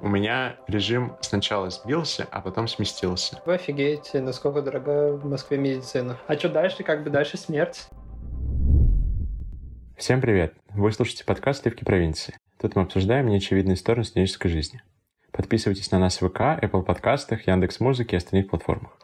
У меня режим сначала сбился, а потом сместился. Вы офигеете, насколько дорогая в Москве медицина. А что дальше? Как бы дальше смерть. Всем привет! Вы слушаете подкаст «Сливки провинции». Тут мы обсуждаем неочевидные стороны студенческой жизни. Подписывайтесь на нас в ВК, Apple подкастах, Яндекс.Музыке и остальных платформах.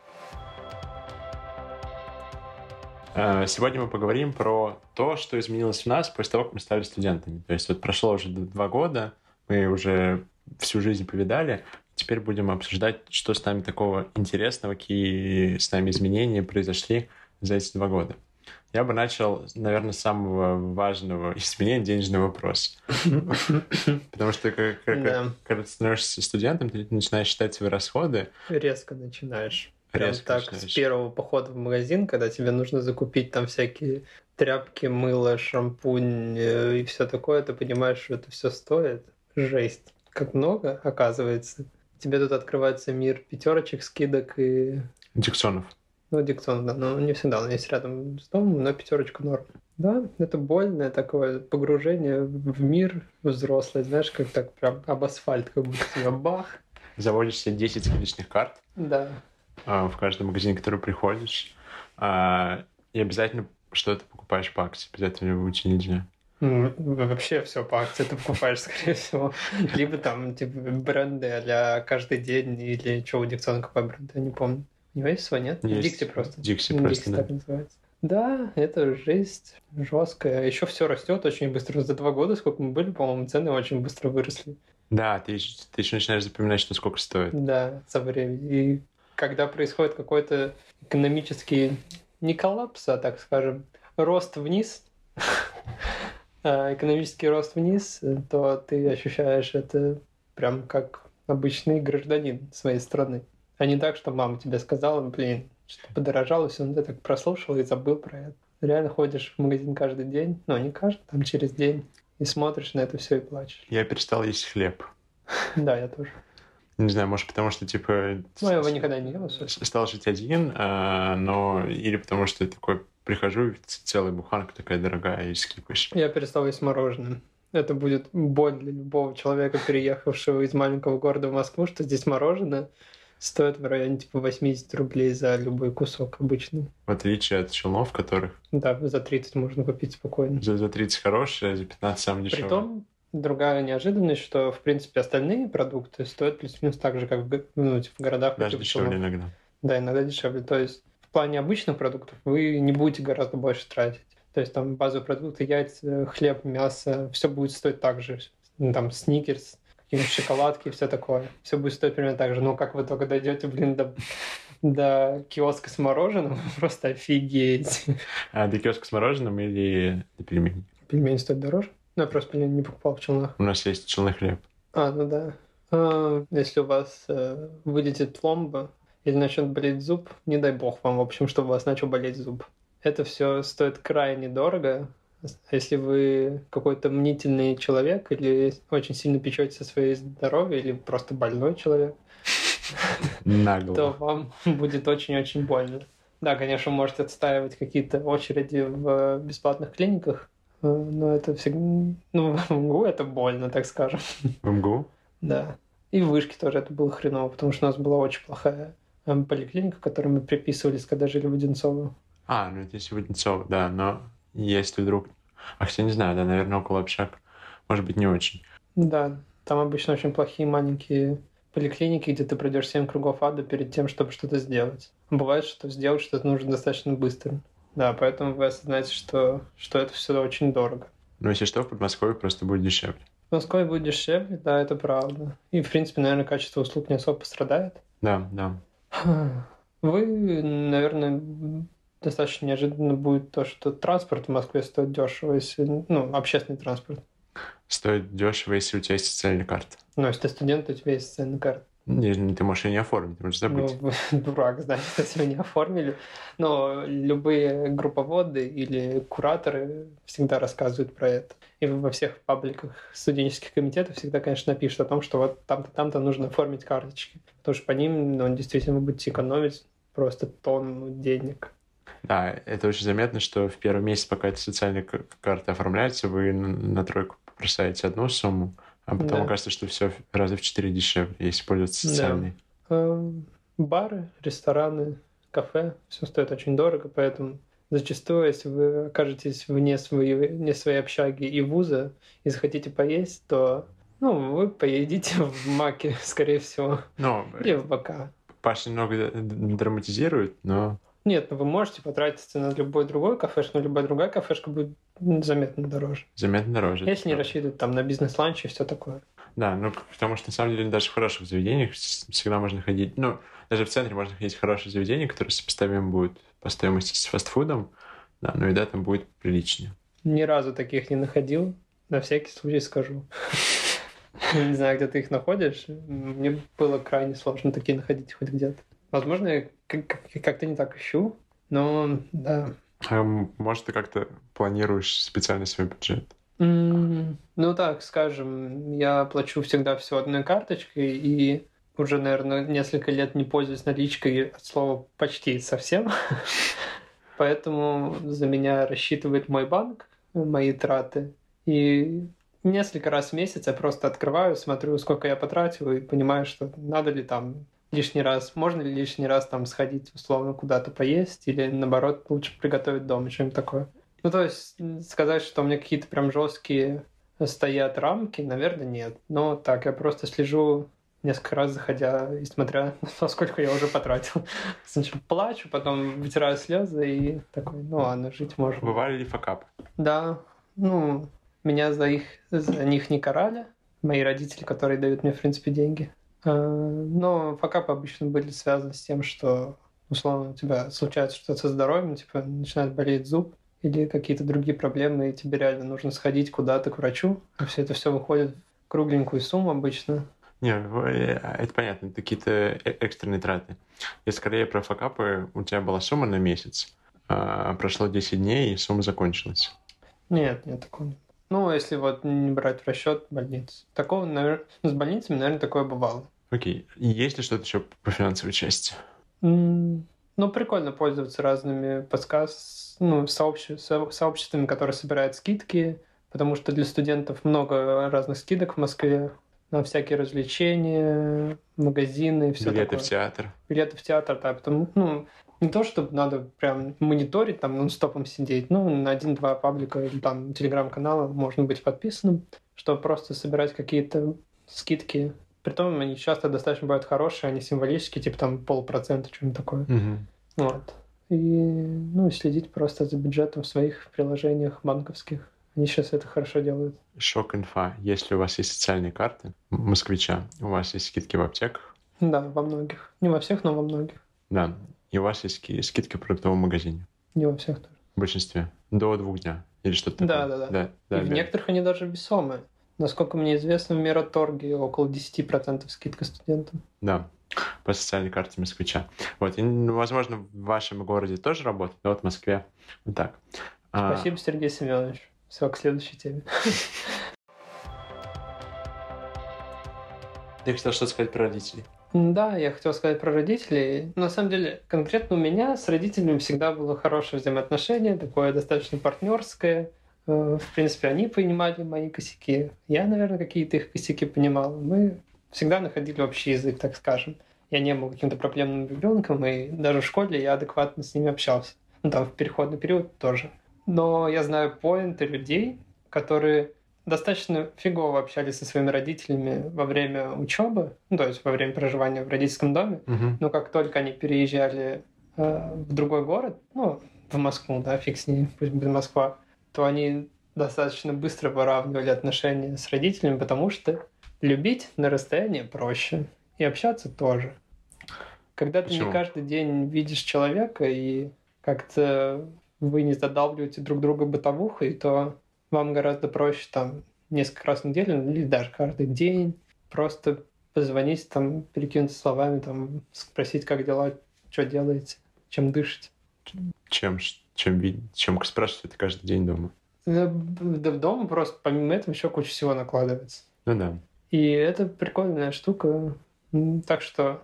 Э, сегодня мы поговорим про то, что изменилось в нас после того, как мы стали студентами. То есть вот прошло уже два года, мы уже всю жизнь повидали. Теперь будем обсуждать, что с нами такого интересного, какие с нами изменения произошли за эти два года. Я бы начал, наверное, с самого важного изменения денежный вопрос. Потому что как, как, да. когда ты становишься студентом, ты начинаешь считать свои расходы. Резко начинаешь. Прям Резко так, начинаешь. с первого похода в магазин, когда тебе нужно закупить там всякие тряпки, мыло, шампунь э, и все такое, ты понимаешь, что это все стоит. Жесть как много, оказывается. Тебе тут открывается мир пятерочек, скидок и... Диксонов. Ну, Диксон, да, но не всегда он есть рядом с домом, но пятерочка норм. Да, это больное такое погружение в мир взрослый, знаешь, как так прям об асфальт, как будто тебя бах. Заводишь себе 10 скидочных карт. Да. А, в каждом магазине, в который приходишь. А, и обязательно что-то покупаешь по акции. Без этого уйти нельзя. Вообще все по акции ты покупаешь, скорее всего. Либо там типа бренды для каждый день, или что у Диксона какой бренд, я не помню. У него есть свой, нет? Есть. Дикси просто. Дикси просто, Дикси да. так называется. Да, это жесть жесткая. Еще все растет очень быстро. За два года, сколько мы были, по-моему, цены очень быстро выросли. Да, ты, ты еще начинаешь запоминать, что сколько стоит. Да, со временем. И когда происходит какой-то экономический не коллапс, а, так скажем, рост вниз, экономический рост вниз, то ты ощущаешь это прям как обычный гражданин своей страны. А не так, что мама тебе сказала, блин, что подорожало, все, ну ты так прослушал и забыл про это. Реально ходишь в магазин каждый день, ну не каждый, там через день, и смотришь на это все и плачешь. Я перестал есть хлеб. Да, я тоже. Не знаю, может, потому что, типа... Ну, я его никогда не ел. Стал жить один, а, но... Или потому что такой прихожу, целая буханка такая дорогая, и скипаешь. Я перестал есть мороженое. Это будет боль для любого человека, переехавшего из маленького города в Москву, что здесь мороженое стоит в районе типа 80 рублей за любой кусок обычный. В отличие от челнов, которых... Да, за 30 можно купить спокойно. За, за 30 хорошее, за 15 самое дешевое. Притом, другая неожиданность, что, в принципе, остальные продукты стоят плюс-минус так же, как в, ну, типа, в городах. Даже дешевле иногда. Да, иногда дешевле. То есть плане обычных продуктов вы не будете гораздо больше тратить. То есть там базовые продукты, яйца, хлеб, мясо, все будет стоить так же. Ну, там сникерс, какие-нибудь шоколадки и все такое. Все будет стоить примерно так же. Но как вы только дойдете, блин, до, до киоска с мороженым, просто офигеете. А до киоска с мороженым или до пельменей? Пельмени стоят дороже? Ну, я просто пельмени не покупал в челнах. У нас есть челный хлеб. А, ну да. А, если у вас э, вылетит пломба, или начнет болеть зуб, не дай бог вам, в общем, чтобы у вас начал болеть зуб. Это все стоит крайне дорого. Если вы какой-то мнительный человек или очень сильно печетесь о своей здоровье, или просто больной человек, Нагло. то вам будет очень-очень больно. Да, конечно, вы можете отстаивать какие-то очереди в бесплатных клиниках, э, но это всегда... Ну, в МГУ это больно, так скажем. В МГУ? Да. И в вышке тоже это было хреново, потому что у нас была очень плохая поликлиника, которую мы приписывались, когда жили в Одинцово. А, ну это если в Одинцово, да, но если вдруг... А хотя не знаю, да, наверное, около общак, может быть, не очень. Да, там обычно очень плохие маленькие поликлиники, где ты пройдешь 7 кругов ада перед тем, чтобы что-то сделать. Бывает, что сделать что-то нужно достаточно быстро. Да, поэтому вы осознаете, что, что это все очень дорого. Ну, если что, в Подмосковье просто будет дешевле. В Москве будет дешевле, да, это правда. И, в принципе, наверное, качество услуг не особо пострадает. Да, да. Вы, наверное, достаточно неожиданно будет то, что транспорт в Москве стоит дешево, если, ну, общественный транспорт. Стоит дешево, если у тебя есть социальная карта. Ну, если ты студент, то у тебя есть социальная карта. Не, ты можешь ее не оформить, ты можешь забыть. Ну, дурак, значит, если вы не оформили. Но любые групповоды или кураторы всегда рассказывают про это. И во всех пабликах студенческих комитетов всегда, конечно, напишут о том, что вот там-то, там-то нужно оформить карточки. Потому что по ним, ну, действительно, вы будете экономить просто тонну денег. Да, это очень заметно, что в первый месяц, пока эта социальная карта оформляется, вы на тройку бросаете одну сумму, А потом Да. окажется, что все раза в четыре дешевле, если пользоваться Да. социальной. Э, Бары, рестораны, кафе, все стоит очень дорого, поэтому зачастую, если вы окажетесь вне своей, вне своей общаги и вуза и захотите поесть, то ну, вы поедите в Маке, скорее всего, Ну, или в БК. Паша немного драматизирует, но Нет, ну вы можете потратиться на любой другой кафешку, но любая другая кафешка будет заметно дороже. заметно дороже. Если не правда. рассчитывать там на бизнес-ланч и все такое. Да, ну, потому что на самом деле даже в хороших заведениях всегда можно ходить, ну, даже в центре можно ходить в хорошие заведения, которые сопоставимы будут по стоимости с фастфудом, да, но еда там будет приличнее. Ни разу таких не находил. На всякий случай скажу. Не знаю, где ты их находишь. Мне было крайне сложно такие находить хоть где-то. Возможно, я как- как- как-то не так ищу, но да. А, может, ты как-то планируешь специально свой бюджет? М, Ну так, скажем, я плачу всегда все одной карточкой и уже, наверное, несколько лет не пользуюсь наличкой от слова почти совсем. Поэтому за меня рассчитывает мой банк мои траты. И несколько раз в месяц я просто открываю, смотрю, сколько я потратил, и понимаю, что надо ли там лишний раз, можно ли лишний раз там сходить условно куда-то поесть, или наоборот лучше приготовить дома, что-нибудь такое. Ну, то есть сказать, что у меня какие-то прям жесткие стоят рамки, наверное, нет. Но так, я просто слежу несколько раз заходя и смотря, сколько я уже потратил. Сначала плачу, потом вытираю слезы и такой, ну ладно, жить можно. Бывали ли факапы? Да, ну, меня за, их, за них не карали. Мои родители, которые дают мне, в принципе, деньги. А, Но факапы обычно были связаны с тем, что, условно, у тебя случается что-то со здоровьем, типа начинает болеть зуб или какие-то другие проблемы, и тебе реально нужно сходить куда-то к врачу. И все это все выходит в кругленькую сумму обычно. Не, э, это понятно, это какие-то э- экстренные траты. Я скорее про факапы, у тебя была сумма на месяц, а прошло 10 дней, и сумма закончилась. Нет, нет такого нет. Ну, если вот не брать в расчет больниц. Такого, наверное, с больницами, наверное, такое бывало. Окей. Есть ли что-то еще по финансовой части? Ну, прикольно пользоваться разными подкаст, ну, сообще- со- сообществами, которые собирают скидки, потому что для студентов много разных скидок в Москве на всякие развлечения, магазины и все Билеты такое. в театр. Билеты в театр, да, потому, ну, не то, чтобы надо прям мониторить, там, нон-стопом сидеть, ну, на один-два паблика или там телеграм-канала можно быть подписанным, чтобы просто собирать какие-то скидки. Притом они часто достаточно бывают хорошие, они символические, типа там полпроцента, что-нибудь такое. Мгм. Вот. И, ну, и следить просто за бюджетом в своих приложениях банковских. Они сейчас это хорошо делают. Шок инфа. Если у вас есть социальные карты москвича, у вас есть скидки в аптеках, Да, во многих. Не во всех, но во многих. да, и у вас есть ски- скидки в продуктовом магазине. Не во всех тоже. В большинстве. До двух дня. Или что-то Да, такое. да, да. да, да, и в да. некоторых они даже весомые. Насколько мне известно, в Мираторге около 10% скидка студентам. Да, по социальной карте москвича. Вот, и, возможно, в вашем городе тоже работает, но вот в Москве вот так. А, Спасибо, Сергей Семенович. Все, к следующей теме. Ты хотел что сказать про родителей? Да, я хотел сказать про родителей. На самом деле, конкретно у меня с родителями всегда было хорошее взаимоотношение, такое достаточно партнерское. Э, В принципе, они понимали мои косяки. Я, наверное, какие-то их косяки понимал. Мы всегда находили общий язык, так скажем. Я не был каким-то проблемным ребенком, и даже в школе я адекватно с ними общался. Ну, там в переходный период тоже. Но я знаю поинты людей, которые достаточно фигово общались со своими родителями во время учебы, ну, то есть во время проживания в родительском доме, Мгм. но как только они переезжали э, в другой город, ну, в Москву, да, фиг с ней, пусть будет Москва, то они достаточно быстро выравнивали отношения с родителями, потому что любить на расстоянии проще, и общаться тоже. Когда ты Почему? не каждый день видишь человека, и как-то вы не задалбливаете друг друга бытовухой, то вам гораздо проще там несколько раз в неделю или даже каждый день просто позвонить, там, перекинуться словами, там, спросить, как дела, что делаете, чем дышите. Чем, ш- чем, чем спрашивать это каждый день дома? Да, да дома просто помимо этого еще куча всего накладывается. Ну да. И это прикольная штука. Так что,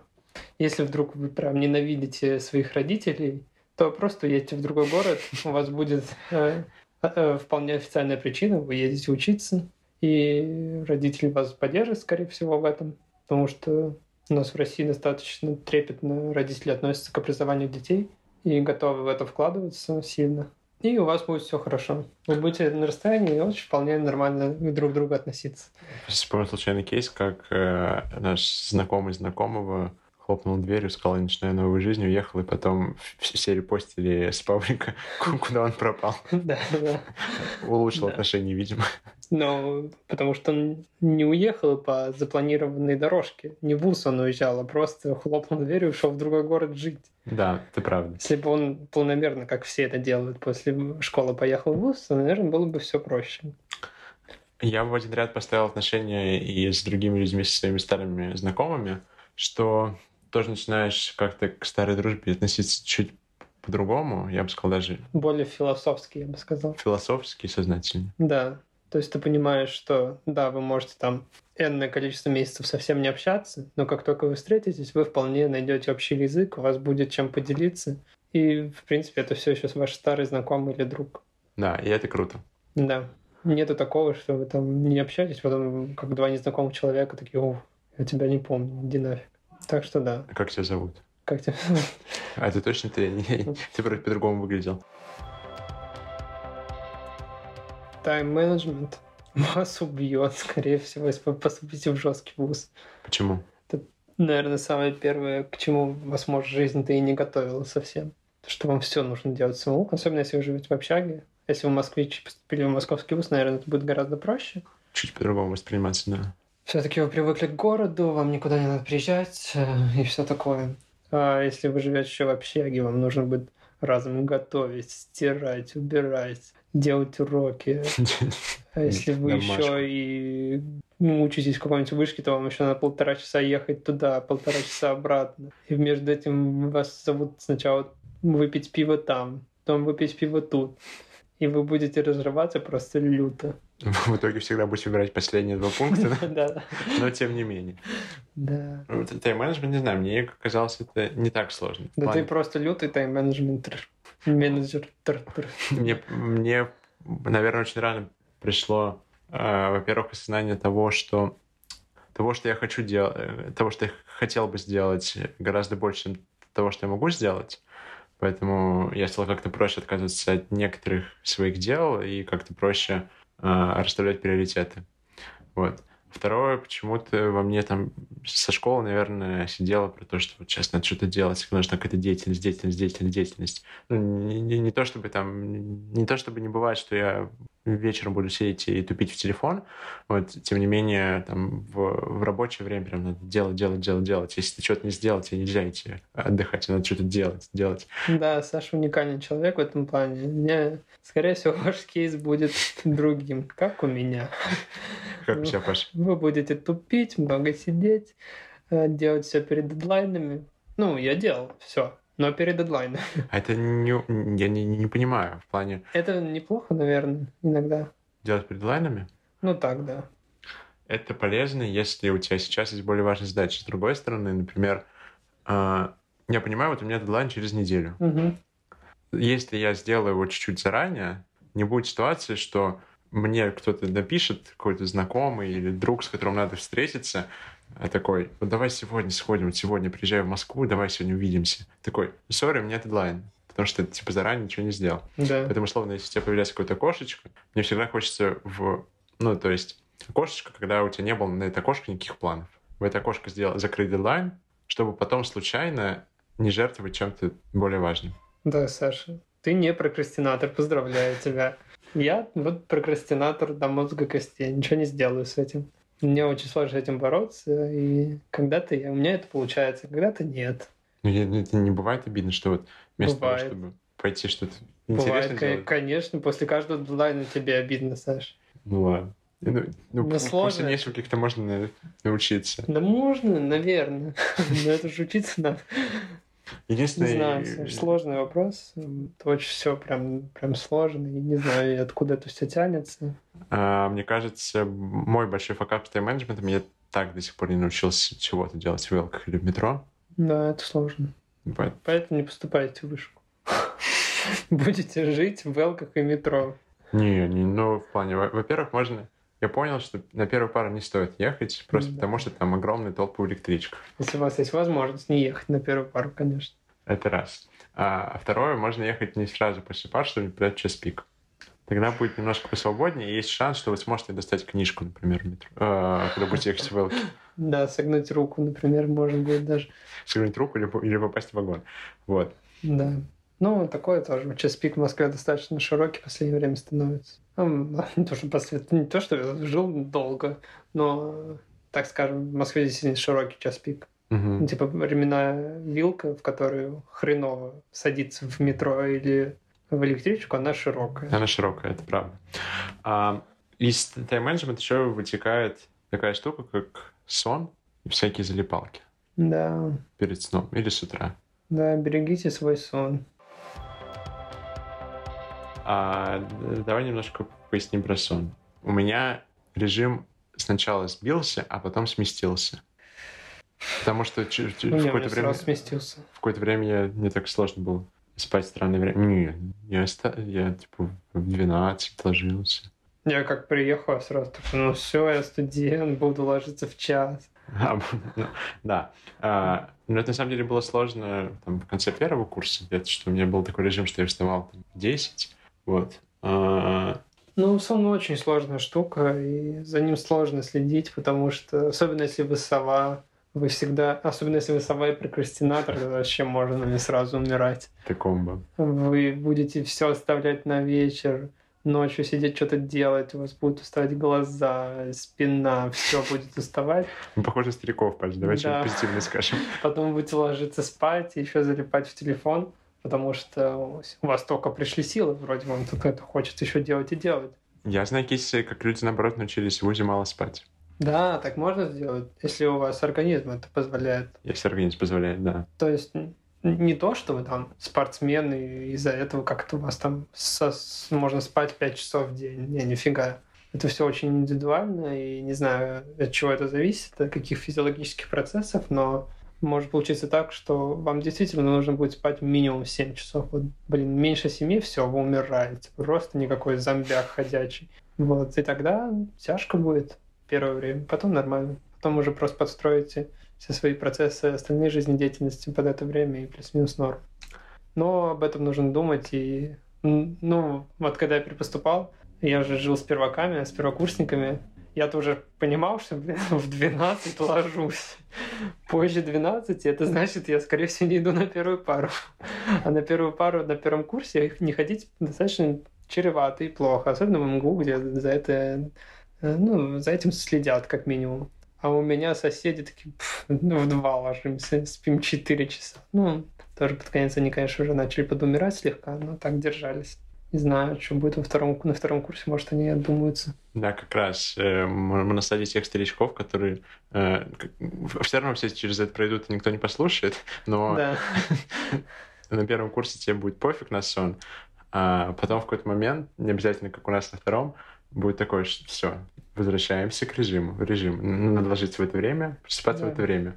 если вдруг вы прям ненавидите своих родителей, то просто едете в другой город, у вас будет э, э, вполне официальная причина, вы едете учиться, и родители вас поддержат, скорее всего, в этом, потому что у нас в России достаточно трепетно родители относятся к образованию детей и готовы в это вкладываться сильно. И у вас будет все хорошо. Вы будете на расстоянии очень вполне нормально друг к другу относиться. Вспомнил случайный кейс, как э, наш знакомый знакомого хлопнул дверью, сказал, я начинаю новую жизнь, уехал, и потом все репостили с паблика, куда он пропал. Да, да. Улучшил отношения, видимо. Но потому что он не уехал по запланированной дорожке. Не в ВУЗ он уезжал, а просто хлопнул дверью и ушел в другой город жить. Да, это правда. Если бы он планомерно, как все это делают, после школы поехал в ВУЗ, то, наверное, было бы все проще. Я в один ряд поставил отношения и с другими людьми, со своими старыми знакомыми, что тоже начинаешь как-то к старой дружбе относиться чуть по-другому, я бы сказал, даже... Более философски, я бы сказал. Философски, сознательно. Да. То есть ты понимаешь, что да, вы можете там энное количество месяцев совсем не общаться, но как только вы встретитесь, вы вполне найдете общий язык, у вас будет чем поделиться. И, в принципе, это все еще ваш старый знакомый или друг. Да, и это круто. Да. Нету такого, что вы там не общаетесь, потом как два незнакомых человека такие, о, я тебя не помню, иди нафиг. Так что да. А как тебя зовут? Как тебя А это точно ты? Ты просто по-другому выглядел. Тайм-менеджмент вас убьет, скорее всего, если вы поступите в жесткий вуз. Почему? Это, наверное, самое первое, к чему вас, может, жизнь-то и не готовила совсем. Что вам все нужно делать самому, особенно если вы живете в общаге. Если вы москвич поступили в московский вуз, наверное, это будет гораздо проще. Чуть по-другому восприниматься, да. Все-таки вы привыкли к городу, вам никуда не надо приезжать э, и все такое. А если вы живете еще в общаге, вам нужно будет разом готовить, стирать, убирать, делать уроки. А если вы еще и ну, учитесь в какой-нибудь вышке, то вам еще на полтора часа ехать туда, полтора часа обратно. И между этим вас зовут сначала выпить пиво там, потом выпить пиво тут. И вы будете разрываться просто люто. В итоге всегда будешь выбирать последние два пункта, да? но тем не менее. Да. Тайм-менеджмент, не знаю, мне казалось, это не так сложно. Да ты просто лютый тайм-менеджмент менеджер. Мне, мне, наверное, очень рано пришло, э, во-первых, осознание того, что того, что я хочу делать, э, того, что я хотел бы сделать, гораздо больше, чем того, что я могу сделать. Поэтому я стал как-то проще отказываться от некоторых своих дел и как-то проще а, расставлять приоритеты. Вот. Второе, почему-то во мне там со школы, наверное, сидело про то, что вот сейчас надо что-то делать, нужна какая-то деятельность, деятельность, деятельность, деятельность. Ну, не, не, не то, чтобы там, не то, чтобы не бывает, что я вечером буду сидеть и тупить в телефон, вот, тем не менее, там, в, в рабочее время прям надо делать, делать, делать, делать. Если ты что-то не сделал, тебе нельзя идти отдыхать, надо что-то делать, делать. Да, Саша уникальный человек в этом плане. Мне, скорее всего, ваш кейс будет другим, как у меня. Как у тебя, Паша? Вы будете тупить, много сидеть, э, делать все перед дедлайнами. Ну, я делал все но перед дедлайном. А это не, я не, не понимаю в плане... Это неплохо, наверное, иногда. Делать перед дедлайнами? Ну так, да. Это полезно, если у тебя сейчас есть более важные задачи. С другой стороны, например, э, я понимаю, вот у меня дедлайн через неделю. Угу. Если я сделаю его чуть-чуть заранее, не будет ситуации, что мне кто-то напишет, какой-то знакомый или друг, с которым надо встретиться, а такой, вот давай сегодня сходим, сегодня приезжаю в Москву, давай сегодня увидимся. Такой, сори, у меня дедлайн, потому что ты, типа, заранее ничего не сделал. Да. Поэтому, условно, если у тебя появляется какое-то окошечко, мне всегда хочется в... Ну, то есть, окошечко, когда у тебя не было на это окошко никаких планов. В это окошко сделал, закрыть дедлайн, чтобы потом случайно не жертвовать чем-то более важным. Да, Саша, ты не прокрастинатор, поздравляю тебя. Я вот прокрастинатор до мозга костей, ничего не сделаю с этим. Мне очень сложно с этим бороться, и когда-то я, у меня это получается, когда-то нет. Ну, это не бывает обидно, что вот вместо бывает. того, чтобы пойти что-то интересное Бывает, конечно, после каждого дедлайна тебе обидно, Саш. Ну ладно. Ну, ну, Ну, сложно. После нескольких-то можно на- научиться. Да можно, наверное, но это же учиться надо. Не Единственное... знаю, Саш, сложный вопрос. Это очень все прям, прям сложно. И не знаю, откуда это все тянется. а, мне кажется, мой большой факап с тайм-менеджментом, я так до сих пор не научился чего-то делать в велках или в метро. Да, это сложно. Поэтому Поэтому не поступайте в вышку. Будете жить в велках и метро. Не, не, ну, в плане, во- во-первых, можно, я понял, что на первую пару не стоит ехать, просто Да. потому что там огромные толпы в электричках. Если у вас есть возможность не ехать на первую пару, конечно. Это раз. А, а второе, можно ехать не сразу после пар, чтобы не придать час пик. Тогда будет немножко посвободнее, и есть шанс, что вы сможете достать книжку, например, в метро, э, когда будете ехать в Велке. Да, согнуть руку, например, может быть даже. Согнуть руку или, или попасть в вагон. Вот. Да. Ну, такое тоже. Час пик в Москве достаточно широкий в последнее время становится. Ну, Не то, что, после... не то, что я жил долго, но, так скажем, в Москве действительно широкий час пик. Ну, Типа временная вилка, в которую хреново садиться в метро или в электричку, она широкая. Она широкая, это правда. А, из тайм-менеджмента еще вытекает такая штука, как сон и всякие залипалки Да, перед сном или с утра. да, берегите свой сон. А, давай немножко поясним про сон. У меня режим сначала сбился, а потом сместился. Потому что ч- ч- У в какое-то время, сместился. в какое-то время я, мне так сложно было спать в странное время. Не, я, оста- я типа в 12 ложился. Я как приехал, я сразу такой, ну все, я студент, буду ложиться в час. А, ну, Да. А, Но это на самом деле было сложно там, в конце первого курса, где-то, что у меня был такой режим, что я вставал там, в 10. Вот. А, Ну, сон очень сложная штука, и за ним сложно следить, потому что, особенно если вы сова, вы всегда, особенно если вы сова и прокрастинатор, то вообще можно не сразу умирать. Это комбо. Вы будете все оставлять на вечер, ночью сидеть что-то делать, у вас будут уставать глаза, спина, все будет уставать. Мы похожи на стариков, Паш, давай Да. что-нибудь позитивное скажем. Потом будете ложиться спать и еще залипать в телефон, потому что у вас только пришли силы, вроде вам тут это хочется еще делать и делать. Я знаю кейсы, как люди, наоборот, научились в ВУЗе мало спать. Да, так можно сделать, если у вас организм это позволяет. Если организм позволяет, да. То есть не то, что вы там спортсмен, и из-за этого как-то у вас там со- можно спать 5 часов в день. Не, нифига. Это все очень индивидуально, и не знаю, от чего это зависит, от каких физиологических процессов, но может получиться так, что вам действительно нужно будет спать минимум 7 часов. Вот, блин, меньше 7, все, вы умираете. Просто никакой зомбяк ходячий. Вот, и тогда тяжко будет первое время, потом нормально. Потом уже просто подстроите все свои процессы остальной жизнедеятельности под это время и плюс-минус норм. Но об этом нужно думать. И, ну, вот когда я перепоступал, я уже жил с перваками, с первокурсниками, я-то уже понимал, что, блин, в 12 ложусь. Позже 12, это значит, я, скорее всего, не иду на первую пару. А на первую пару на первом курсе не ходить достаточно чревато и плохо. Особенно в МГУ, где за это э, ну, за этим следят, как минимум. А у меня соседи такие, «Пф, ну, в два ложимся, спим 4 часа. Ну, тоже под конец они, конечно, уже начали подумирать слегка, но так держались. Не знаю, что будет во втором, на втором курсе, может, они отдумаются. Да, как раз. э, Мы мы насадили тех старичков, которые э, все равно все через это пройдут, и никто не послушает, но Да. на первом курсе тебе будет пофиг на сон, а потом в какой-то момент, не обязательно как у нас на втором, будет такое, что все, возвращаемся к режиму. Режим. Надо ложиться в это время, просыпаться в это время.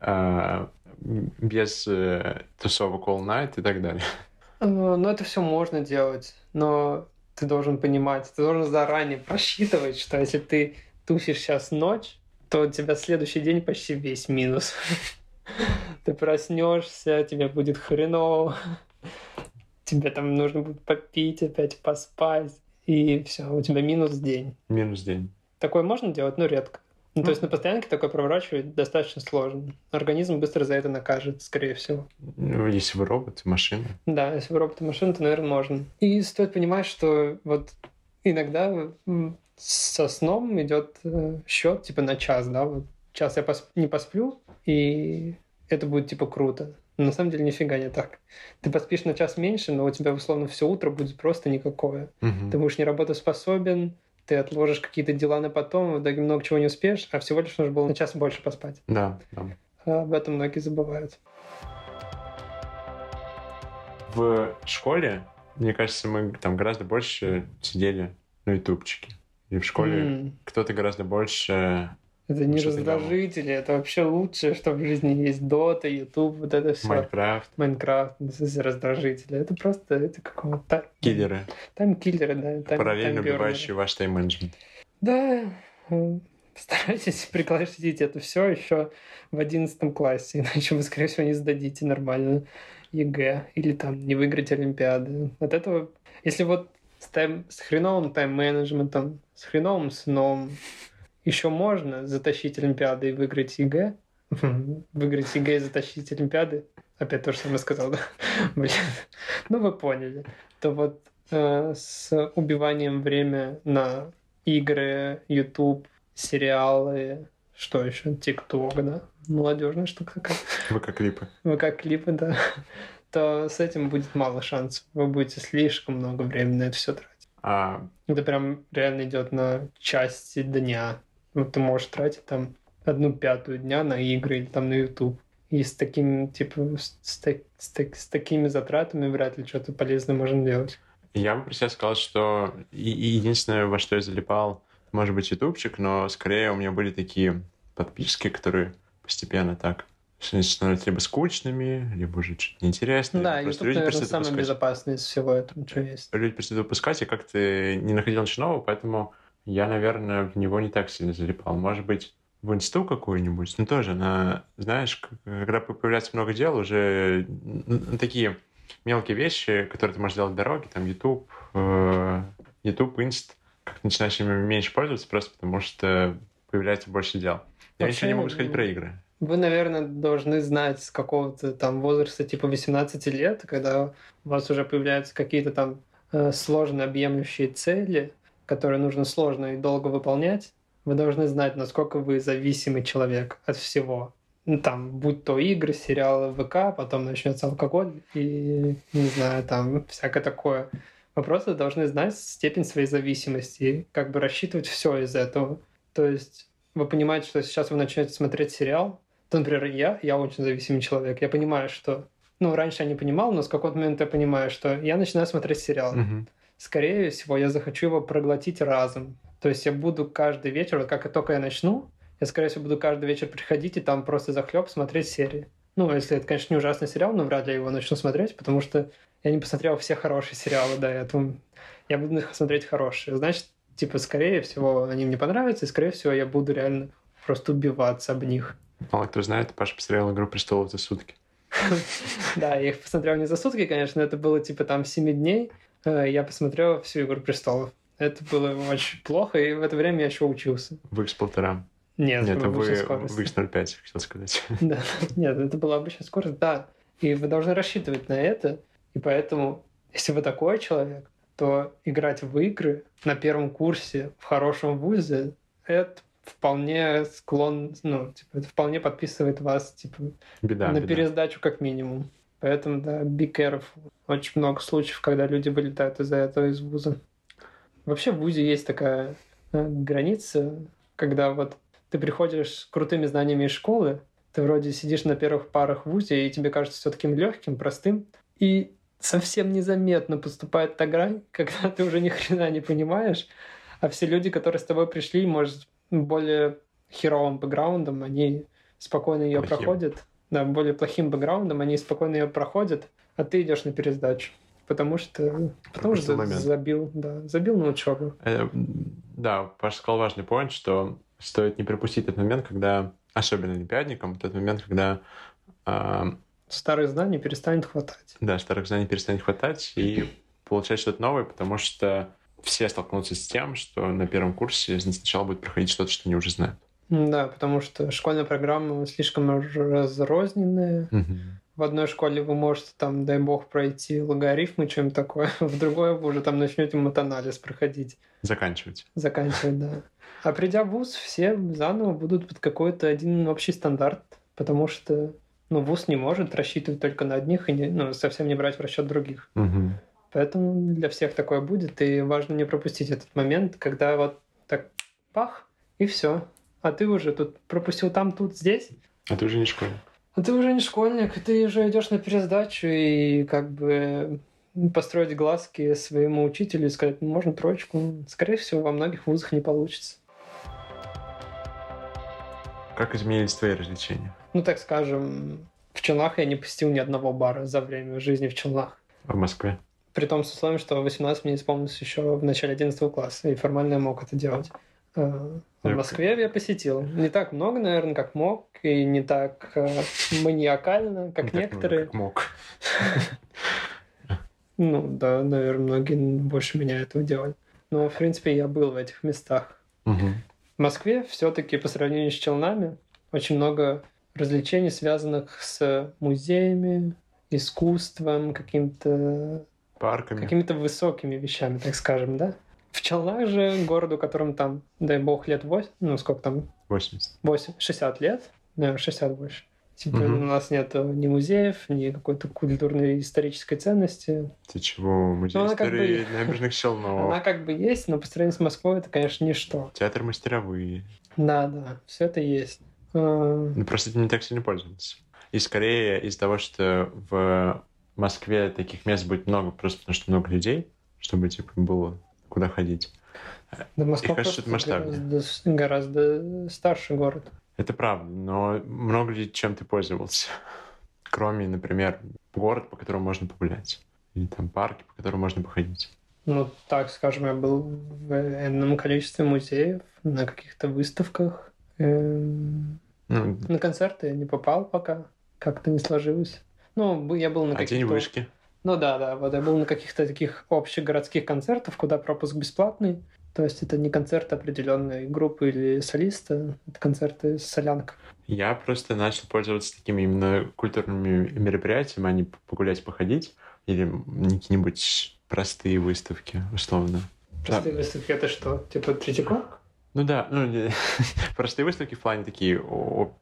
А, без э, тусовок all night и так далее. Ну, это все можно делать, но ты должен понимать, ты должен заранее просчитывать, что если ты тусишь сейчас ночь, то у тебя следующий день почти весь минус. Ты проснешься, тебе будет хреново, тебе там нужно будет попить, опять поспать, и все, у тебя минус день. Минус день. Такое можно делать, но редко. Ну, то есть на постоянке такое проворачивать достаточно сложно. Организм быстро за это накажет, скорее всего. Ну, если вы робот, машина. Да, если вы робот и машина, то, наверное, можно. И стоит понимать, что вот иногда со сном идет э, счет типа на час, да, вот час я пос- не посплю, и это будет типа круто. Но на самом деле нифига не так. Ты поспишь на час меньше, но у тебя условно все утро будет просто никакое. Мгм. Ты будешь не работоспособен, ты отложишь какие-то дела на потом, в итоге много чего не успеешь, а всего лишь нужно было на час больше поспать. Да, да. А об этом многие забывают. В школе, мне кажется, мы там гораздо больше сидели на ютубчике. И в школе М, кто-то гораздо больше Это не делал? раздражители, это вообще лучшее, что в жизни есть. Дота, Ютуб, вот это все. Майнкрафт, Майнкрафт, ну, в смысле, раздражители. Это просто это какого-то киллеры, тайм-киллеры, да. Тайм, параллельно таймбернеры. убивающие ваш тайм-менеджмент. Да, э, старайтесь прекратить это все еще в одиннадцатом классе, иначе вы, скорее всего, не сдадите нормально ЕГЭ или там не выиграете Олимпиады. От этого, если вот с, тайм, с хреновым тайм-менеджментом, с хреновым сном еще можно затащить Олимпиады и выиграть ЕГЭ, выиграть ЕГЭ и затащить Олимпиады, опять то же самое сказал, да? Блин, ну вы поняли, то вот э, с убиванием время на игры, YouTube, сериалы, что еще, ТикТок, да, молодежная штука такая. ВК-клипы. ВК-клипы, да. То с этим будет мало шансов. Вы будете слишком много времени на это все тратить. А... Это прям реально идет на части дня. Вот ты можешь тратить там одну пятую дня на игры или там на YouTube. И с таким, типа, с, с, с, с такими затратами вряд ли что-то полезное можно делать. Я бы про себя сказал, что и, и единственное, во что я залипал, может быть, ютубчик, но скорее у меня были такие подписки, которые постепенно так становятся либо скучными, либо уже что-то неинтересное. Да, YouTube, люди наверное, самый выпускать. безопасный из всего этого, что есть. Люди просто выпускать, и как-то не находил ничего нового, поэтому я, наверное, в него не так сильно залипал. Может быть, в инсту какую-нибудь, ну тоже, на, знаешь, когда появляется много дел, уже такие мелкие вещи, которые ты можешь делать в дороге, там YouTube, э, YouTube, инст, как начинаешь ими меньше пользоваться, просто потому что появляется больше дел. Я Вообще, еще не могу сказать про игры. Вы, наверное, должны знать с какого-то там возраста типа 18 лет, когда у вас уже появляются какие-то там э, сложно объемлющие цели, которые нужно сложно и долго выполнять. Вы должны знать, насколько вы зависимый человек от всего. Ну, там, будь то игры, сериалы, ВК, потом начнется алкоголь и, не знаю, там, всякое такое. Вы просто должны знать степень своей зависимости, как бы рассчитывать все из этого. То есть вы понимаете, что сейчас вы начнете смотреть сериал, то, например, я, я очень зависимый человек, я понимаю, что... Ну, раньше я не понимал, но с какого-то момента я понимаю, что я начинаю смотреть сериал. Угу. Скорее всего, я захочу его проглотить разом. То есть я буду каждый вечер, вот как только я начну, я, скорее всего, буду каждый вечер приходить и там просто захлеб смотреть серии. Ну, если это, конечно, не ужасный сериал, но вряд ли я его начну смотреть, потому что я не посмотрел все хорошие сериалы до этого. Я буду их смотреть хорошие. Значит, типа, скорее всего, они мне понравятся, и, скорее всего, я буду реально просто убиваться об них. Мало кто знает, Паша посмотрел «Игру престолов» за сутки. Да, я их посмотрел не за сутки, конечно, это было типа там 7 дней. Э, я посмотрел всю «Игру престолов». Это было очень плохо, и в это время я еще учился. В X полтора. Нет, Нет вы в X05, хотел сказать. Да, нет, это была обычная скорость, да. И вы должны рассчитывать на это, и поэтому, если вы такой человек, то играть в игры на первом курсе в хорошем вузе это вполне склон, ну, типа, это вполне подписывает вас, типа, беда, на беда. пересдачу как минимум. Поэтому, да, be careful. Очень много случаев, когда люди вылетают из-за этого из вуза. Вообще в ВУЗе есть такая э, граница, когда вот ты приходишь с крутыми знаниями из школы, ты вроде сидишь на первых парах в ВУЗе, и тебе кажется все таким легким, простым, и совсем незаметно поступает та грань, когда ты уже ни хрена не понимаешь, а все люди, которые с тобой пришли, может, более херовым бэкграундом, они спокойно ее плохим. проходят. Да, более плохим бэкграундом, они спокойно ее проходят, а ты идешь на пересдачу. Потому что, потому что момент. забил, да, забил на учебу. Э, да, Паша сказал важный point, что стоит не пропустить этот момент, когда, особенно олимпиадникам, тот момент, когда э, старых знаний перестанет хватать. Да, старых знаний перестанет хватать и получать что-то новое, потому что все столкнутся с тем, что на первом курсе сначала будет проходить что-то, что они уже знают. Да, потому что школьная программа слишком разрозненная. Угу. В одной школе вы можете там, дай бог, пройти логарифмы, чем такое. В другой вы уже там начнете матанализ проходить. Заканчивать. Заканчивать, да. А придя в ВУЗ, все заново будут под какой-то один общий стандарт, потому что ну, ВУЗ не может рассчитывать только на одних и не, ну, совсем не брать в расчет других. Угу. Поэтому для всех такое будет, и важно не пропустить этот момент, когда вот так пах, и все. А ты уже тут пропустил там, тут, здесь. А ты уже не школьник. А ты уже не школьник, ты уже идешь на пересдачу и как бы построить глазки своему учителю и сказать, ну, можно троечку. Скорее всего, во многих вузах не получится. Как изменились твои развлечения? Ну, так скажем, в Челнах я не посетил ни одного бара за время жизни в Челнах. А в Москве? При том с условием, что 18 мне исполнилось еще в начале 11 класса, и формально я мог это делать. А, в Москве я посетил. Не так много, наверное, как мог, и не так э, маниакально, как Не так некоторые. много, как мог. Ну да, наверное, многие больше меня этого делали. Но, в принципе, я был в этих местах. Мгм. В Москве все-таки по сравнению с Челнами очень много развлечений, связанных с музеями, искусством, каким-то Парками. какими-то высокими вещами, так скажем, да? В Челнах же, городу, которому там, дай бог, лет 8, ну сколько там, 80. 8, 60 лет, наверное, 60 больше. Типа Мгм. у нас нет ни музеев, ни какой-то культурной исторической ценности. Ты чего? Музей Ну, она как истории бы- набережных Челнов. Она как бы есть, но по сравнению с Москвой это, конечно, ничто. Театр мастеровые. Да, да, все это есть. А, Ну, просто этим не так сильно пользоваться. И скорее из-за того, что в Москве таких мест будет много, просто потому что много людей, чтобы, типа, было куда ходить. Да, Москва Мне кажется, это масштабнее. гораздо, гораздо старше город. Это правда, но много ли чем ты пользовался? Кроме, например, город, по которому можно погулять. Или там парки, по которым можно походить. Ну, так скажем, я был в энном количестве музеев, на каких-то выставках. Эм, Ну, На концерты я не попал пока, как-то не сложилось. Ну, я был на а день каких-то... вышки. Ну да, да, вот я был на каких-то таких общих городских концертах, куда пропуск бесплатный. То есть это не концерты определенной группы или солиста, это концерты с солянкой. Я просто начал пользоваться такими именно культурными мероприятиями, а не погулять, походить. Или какие-нибудь простые выставки, условно. Простые выставки это что? Типа Третьяковка? Ну да, ну, не- простые выставки в плане такие о-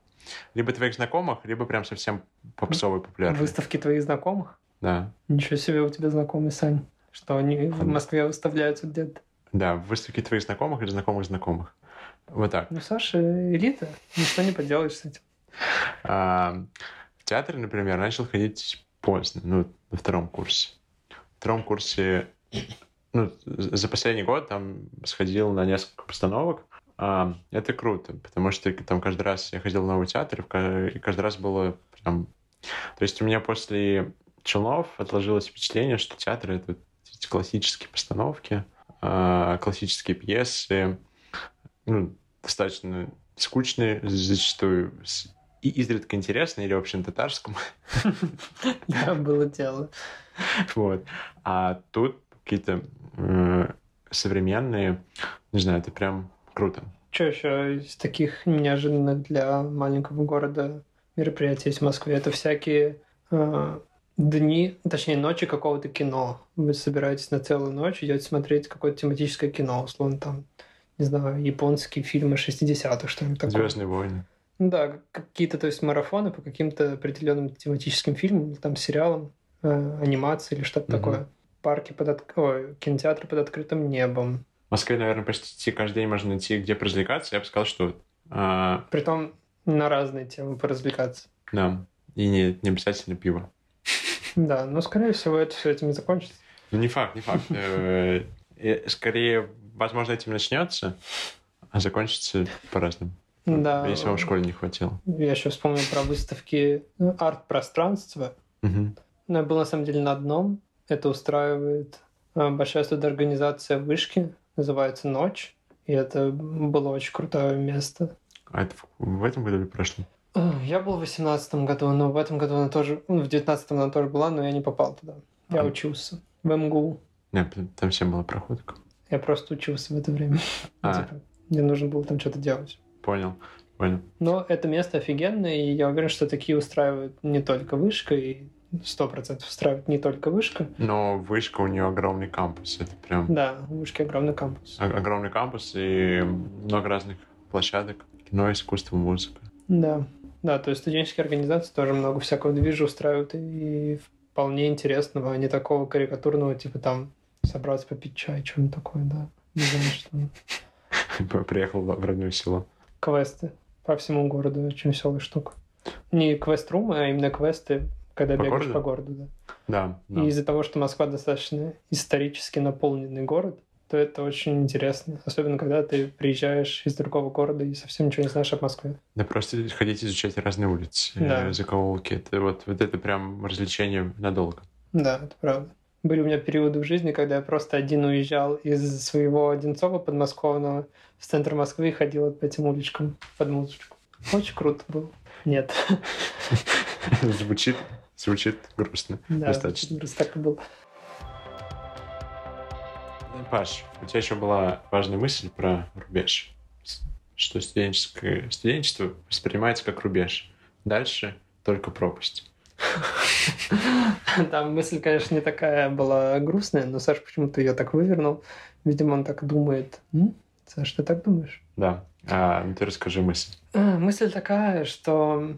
либо твоих знакомых, либо прям совсем попсовые популярные. Выставки твоих знакомых? Да, Ничего себе у тебя знакомый, Сань. Что они в Москве выставляются где-то. да, выставки твоих знакомых или знакомых знакомых. Вот так. Ну, Саша, элита. Ничего не поделаешь с этим. А, в театр, например, начал ходить поздно, ну, на втором курсе. На втором курсе, ну, за последний год там сходил на несколько постановок. А, это круто, потому что там каждый раз я ходил в новый театр, в и каждый раз было прям... То есть у меня после Челнов отложилось впечатление, что театр — это классические постановки, а, классические пьесы, ну, достаточно скучные, зачастую и изредка интересные, или, в общем, татарском. Да, было дело. Вот. А тут какие-то э, современные, не знаю, это прям круто. Что еще из таких неожиданных для маленького города мероприятий в Москве? Это всякие э, дни, точнее ночи какого-то кино. Вы собираетесь на целую ночь, идете смотреть какое-то тематическое кино, условно там, не знаю, японские фильмы 60-х, что-нибудь такое. Звездные войны. Ну да, какие-то, то есть марафоны по каким-то определенным тематическим фильмам, там сериалам, э, анимации или что-то Мгм. такое. Парки под от... Ой, кинотеатры под открытым небом. В Москве, наверное, почти каждый день можно найти, где поразвлекаться. Я бы сказал, что а, Притом на разные темы поразвлекаться. да, и не, не обязательно пиво. Да, но скорее всего это все этим и закончится. Ну, не факт, не факт. Э, э, Скорее, возможно, этим начнется, а закончится по-разному. Да. Если вам в школе не хватило. Я еще вспомнил про выставки ну, арт-пространства. Мгм. Но я был на самом деле на одном. Это устраивает э, большая студорганизация вышки, называется «Ночь». И это было очень крутое место. А это в- этом году или прошлом? Я был в 2018 году, но в этом году она тоже... ну, в 2019 она тоже была, но я не попал туда. Я А. учился в МГУ. Нет, там всем была проходка. Я просто учился в это время. А. типа, мне нужно было там что-то делать. Понял, понял. Но это место офигенное, и я уверен, что такие устраивают не только вышка, и сто процентов устраивает не только вышка. Но вышка у нее огромный кампус. Это прям Да, у вышки огромный кампус. о- огромный кампус и много разных площадок. Кино, искусство, музыка. Да, да, то есть студенческие организации тоже много всякого движа устраивают, и вполне интересного, а не такого карикатурного, типа там собраться попить чай, что-нибудь такое, да. Не знаю, что. Приехал в родное село. Квесты по всему городу, очень веселая штука. Не квест-румы, а именно квесты, когда По бегаешь городу? по городу, да. Да, да. И из-за того, что Москва достаточно исторически наполненный город, то это очень интересно. Особенно, когда ты приезжаешь из другого города и совсем ничего не знаешь об Москве. Да просто ходить изучать разные улицы, Да. э, закоулки. Это вот, вот это прям развлечение надолго. Да, это правда. Были у меня периоды в жизни, когда я просто один уезжал из своего Одинцова подмосковного в центр Москвы и ходил по этим уличкам под музычку. Очень круто было. Нет. Звучит, звучит грустно. Да, достаточно. грустно так и было. Паш, у тебя еще была важная мысль про рубеж. Что студенческое студенчество воспринимается как рубеж. Дальше только пропасть. Там мысль, конечно, не такая была грустная, но Саша почему-то ее так вывернул. Видимо, он так думает. М? Саша, ты так думаешь? Да. А, ну ты расскажи мысль. А, мысль такая, что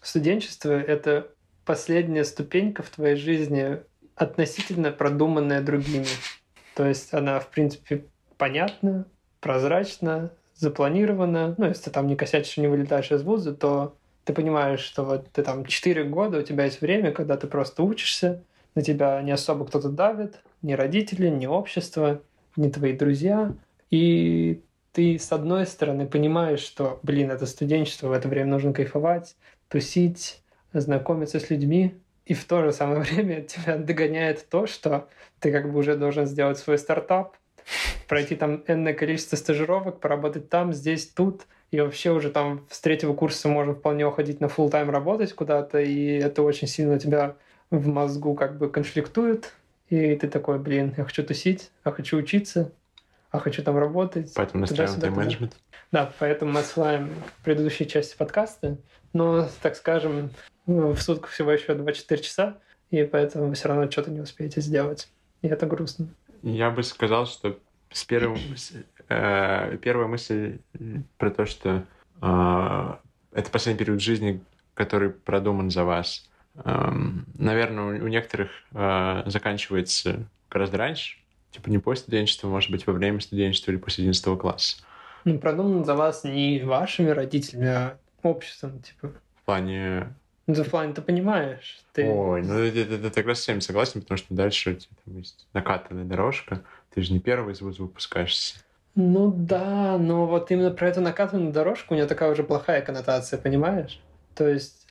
студенчество — это последняя ступенька в твоей жизни, относительно продуманная другими. То есть она, в принципе, понятна, прозрачна, запланирована. Ну, если ты там не косячишь, не вылетаешь из вуза, то ты понимаешь, что вот ты там 4 года, у тебя есть время, когда ты просто учишься, на тебя не особо кто-то давит, ни родители, ни общество, ни твои друзья. И ты, с одной стороны, понимаешь, что, блин, это студенчество, в это время нужно кайфовать, тусить, знакомиться с людьми, и в то же самое время тебя догоняет то, что ты как бы уже должен сделать свой стартап, пройти там энное количество стажировок, поработать там, здесь, тут, и вообще уже там с третьего курса можно вполне уходить на full тайм работать куда-то, и это очень сильно тебя в мозгу как бы конфликтует, и ты такой, блин, я хочу тусить, я хочу учиться, а хочу там работать. Поэтому настраиваем тайм-менеджмент. Да, поэтому мы отсылаем предыдущие части подкаста. Но, так скажем, в сутках всего еще 24 часа, и поэтому вы все равно что-то не успеете сделать. И это грустно. Я бы сказал, что с первым, э, первая мысль про то, что э, это последний период жизни, который продуман за вас. Э, наверное, у, у некоторых э, заканчивается гораздо раньше, Типа не после студенчества, может быть, во время студенчества или после 11 класса. Ну, продуман за вас не вашими родителями, а обществом, типа. В плане... Ну, в плане ты понимаешь. Ты... Ой, ну это, это, это тогда с всеми согласен, потому что дальше там есть накатанная дорожка. Ты же не первый из вуза выпускаешься. Ну да, но вот именно про эту накатанную дорожку у нее такая уже плохая коннотация, понимаешь? То есть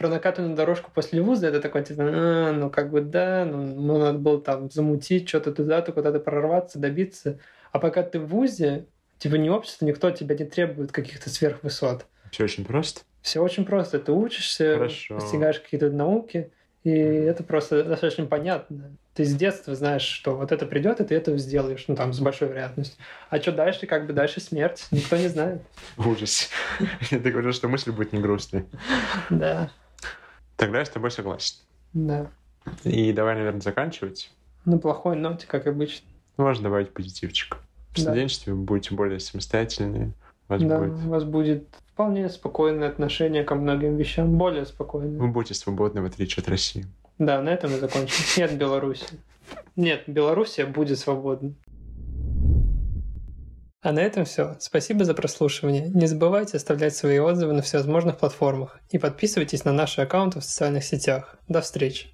про накатанную дорожку после вуза, это такой, типа, а, ну, как бы, да, ну, ну, надо было там замутить что-то туда-то, куда-то прорваться, добиться. А пока ты в вузе, типа, ни общество, никто тебя не требует каких-то сверхвысот. Все очень просто? Все очень просто. Ты учишься, Хорошо. постигаешь какие-то науки, и это просто достаточно понятно. Ты с детства знаешь, что вот это придет, и ты это сделаешь, ну там с большой вероятностью. А что дальше, как бы дальше смерть, никто не знает. Ужас. Ты говорил, что мысль будет не грустной. Да. Тогда я с тобой согласен. Да. И давай, наверное, заканчивать. На плохой ноте, как обычно. Можно добавить позитивчик. В да. студенчестве вы будете более самостоятельные. У вас, да, будет... у вас будет вполне спокойное отношение ко многим вещам, более спокойное. Вы будете свободны, в отличие от России. Да, на этом мы закончим. Нет Беларуси. Нет, Белоруссия будет свободна. А на этом все. Спасибо за прослушивание. Не забывайте оставлять свои отзывы на всевозможных платформах и подписывайтесь на наши аккаунты в социальных сетях. До встречи!